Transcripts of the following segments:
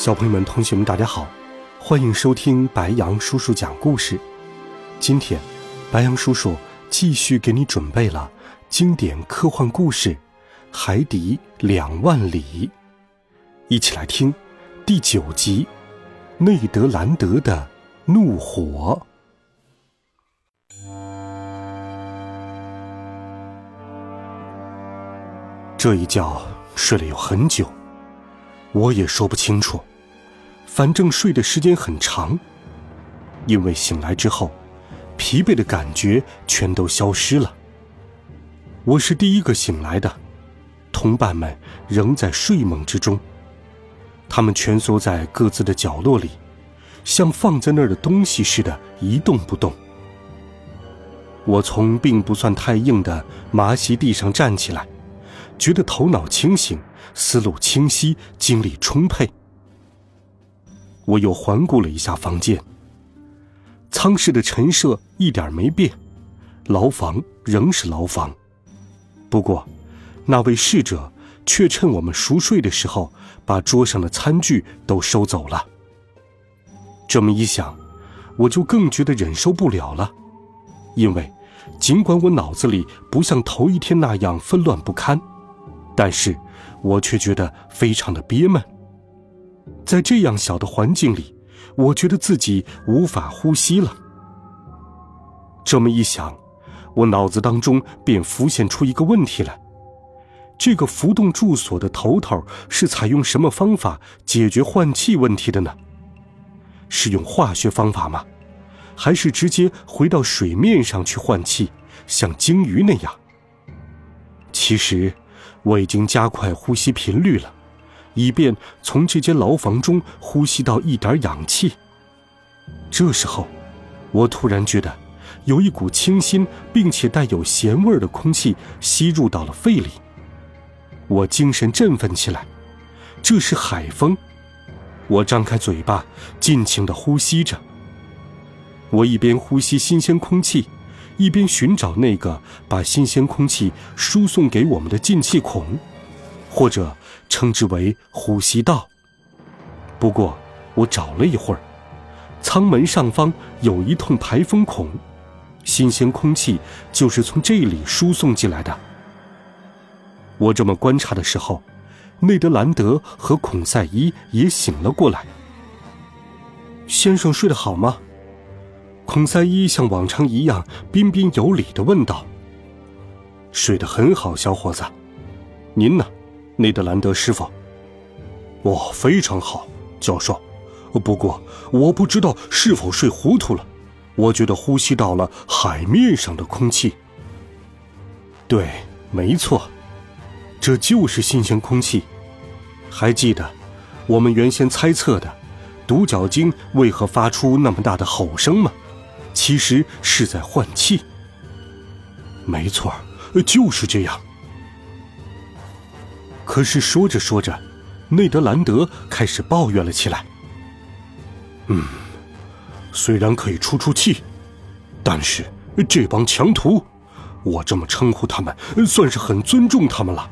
小朋友们、同学们，大家好，欢迎收听白羊叔叔讲故事。今天，白羊叔叔继续给你准备了经典科幻故事《海底两万里》，一起来听第九集《内德兰德的怒火》。这一觉睡了有很久，我也说不清楚。反正睡的时间很长，因为醒来之后，疲惫的感觉全都消失了。我是第一个醒来的，同伴们仍在睡梦之中，他们蜷缩在各自的角落里，像放在那儿的东西似的，一动不动。我从并不算太硬的麻席地上站起来，觉得头脑清醒，思路清晰，精力充沛。我又环顾了一下房间。舱室的陈设一点没变，牢房仍是牢房。不过，那位侍者却趁我们熟睡的时候，把桌上的餐具都收走了。这么一想，我就更觉得忍受不了了，因为尽管我脑子里不像头一天那样纷乱不堪，但是我却觉得非常的憋闷。在这样小的环境里，我觉得自己无法呼吸了。这么一想，我脑子当中便浮现出一个问题来：这个浮动住所的头头是采用什么方法解决换气问题的呢？是用化学方法吗？还是直接回到水面上去换气，像鲸鱼那样？其实，我已经加快呼吸频率了。以便从这间牢房中呼吸到一点氧气。这时候，我突然觉得有一股清新并且带有咸味的空气吸入到了肺里，我精神振奋起来。这是海风，我张开嘴巴，尽情地呼吸着。我一边呼吸新鲜空气，一边寻找那个把新鲜空气输送给我们的进气孔，或者。称之为呼吸道。不过，我找了一会儿，舱门上方有一通排风孔，新鲜空气就是从这里输送进来的。我这么观察的时候，内德兰德和孔塞伊也醒了过来。先生睡得好吗？孔塞伊像往常一样彬彬有礼的问道。睡得很好，小伙子。您呢？内德兰德师傅，哦，非常好，教授。不过我不知道是否睡糊涂了，我觉得呼吸到了海面上的空气。对，没错，这就是新鲜空气。还记得我们原先猜测的独角鲸为何发出那么大的吼声吗？其实是在换气。没错，就是这样。可是说着说着，内德兰德开始抱怨了起来。嗯，虽然可以出出气，但是这帮强徒，我这么称呼他们，算是很尊重他们了。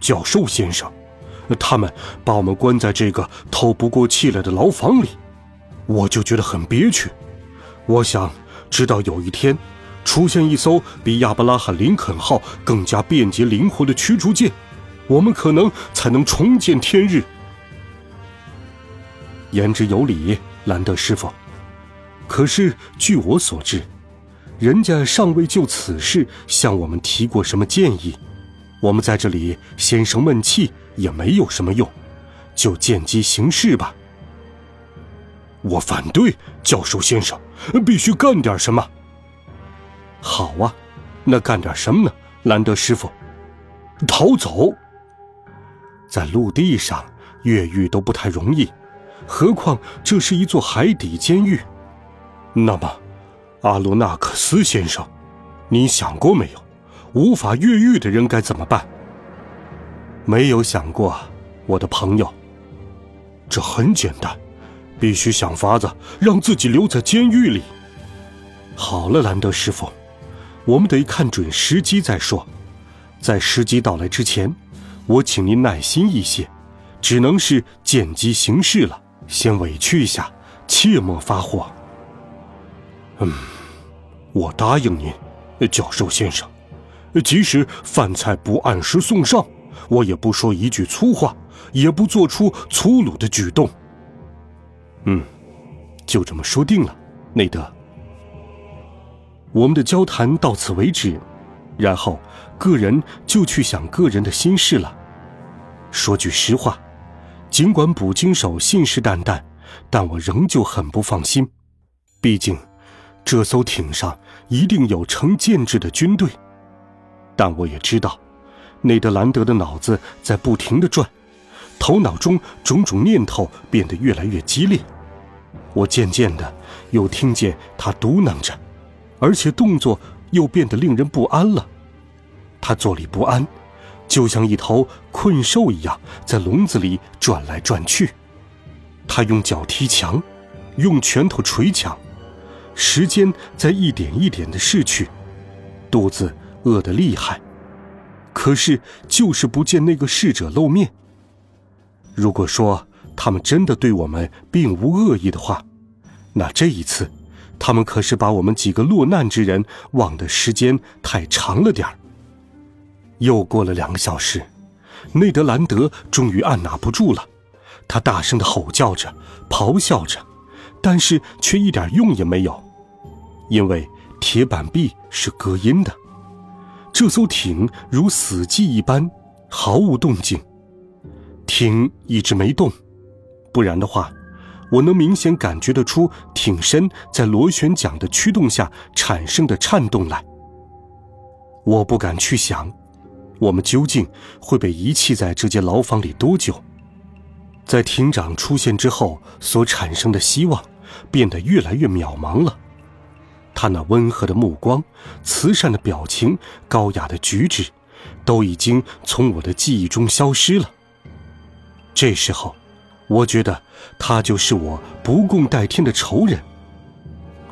教授先生，他们把我们关在这个透不过气来的牢房里，我就觉得很憋屈。我想，直到有一天，出现一艘比亚伯拉罕·林肯号更加便捷灵活的驱逐舰。我们可能才能重见天日。言之有理，兰德师傅。可是据我所知，人家尚未就此事向我们提过什么建议。我们在这里先生闷气也没有什么用，就见机行事吧。我反对，教授先生，必须干点什么。好啊，那干点什么呢，兰德师傅？逃走。在陆地上越狱都不太容易，何况这是一座海底监狱。那么，阿罗纳克斯先生，你想过没有，无法越狱的人该怎么办？没有想过，我的朋友。这很简单，必须想法子让自己留在监狱里。好了，兰德师傅，我们得看准时机再说。在时机到来之前，我请您耐心一些，只能是见机行事了。先委屈一下，切莫发火。嗯，我答应您，教授先生，即使饭菜不按时送上，我也不说一句粗话，也不做出粗鲁的举动。嗯，就这么说定了，内德。我们的交谈到此为止，然后个人就去想个人的心事了。说句实话，尽管捕鲸手信誓旦旦，但我仍旧很不放心。毕竟，这艘艇上一定有成建制的军队。但我也知道，内德兰德的脑子在不停的转，头脑中种种念头变得越来越激烈。我渐渐的又听见他嘟囔着。而且动作又变得令人不安了，他坐立不安，就像一头困兽一样在笼子里转来转去。他用脚踢墙，用拳头捶墙，时间在一点一点的逝去，肚子饿得厉害，可是就是不见那个逝者露面。如果说他们真的对我们并无恶意的话，那这一次。他们可是把我们几个落难之人忘的时间太长了点儿。又过了两个小时，内德兰德终于按捺不住了，他大声的吼叫着，咆哮着，但是却一点用也没有，因为铁板壁是隔音的。这艘艇如死寂一般，毫无动静，艇一直没动，不然的话。我能明显感觉得出艇身在螺旋桨的驱动下产生的颤动来。我不敢去想，我们究竟会被遗弃在这间牢房里多久。在艇长出现之后所产生的希望，变得越来越渺茫了。他那温和的目光、慈善的表情、高雅的举止，都已经从我的记忆中消失了。这时候。我觉得他就是我不共戴天的仇人。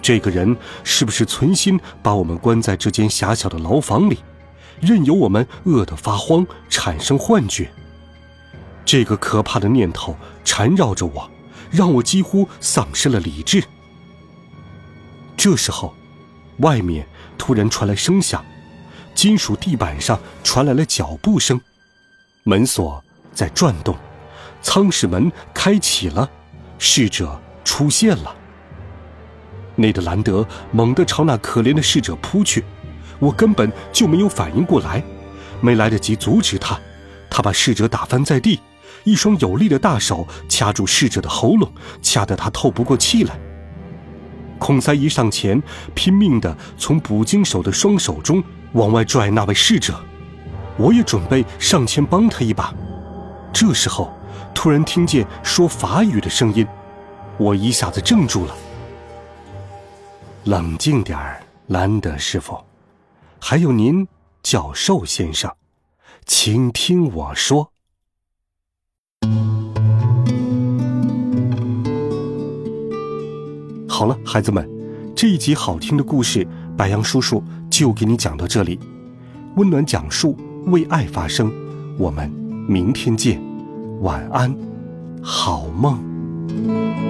这个人是不是存心把我们关在这间狭小的牢房里，任由我们饿得发慌，产生幻觉？这个可怕的念头缠绕着我，让我几乎丧失了理智。这时候，外面突然传来声响，金属地板上传来了脚步声，门锁在转动。舱室门开启了，侍者出现了。内德兰德猛地朝那可怜的侍者扑去，我根本就没有反应过来，没来得及阻止他，他把侍者打翻在地，一双有力的大手掐住侍者的喉咙，掐得他透不过气来。孔塞一上前，拼命地从捕鲸手的双手中往外拽那位侍者，我也准备上前帮他一把。这时候。突然听见说法语的声音，我一下子怔住了。冷静点儿，兰德师傅，还有您，教授先生，请听我说。好了，孩子们，这一集好听的故事，白杨叔叔就给你讲到这里。温暖讲述，为爱发声，我们明天见。晚安好梦。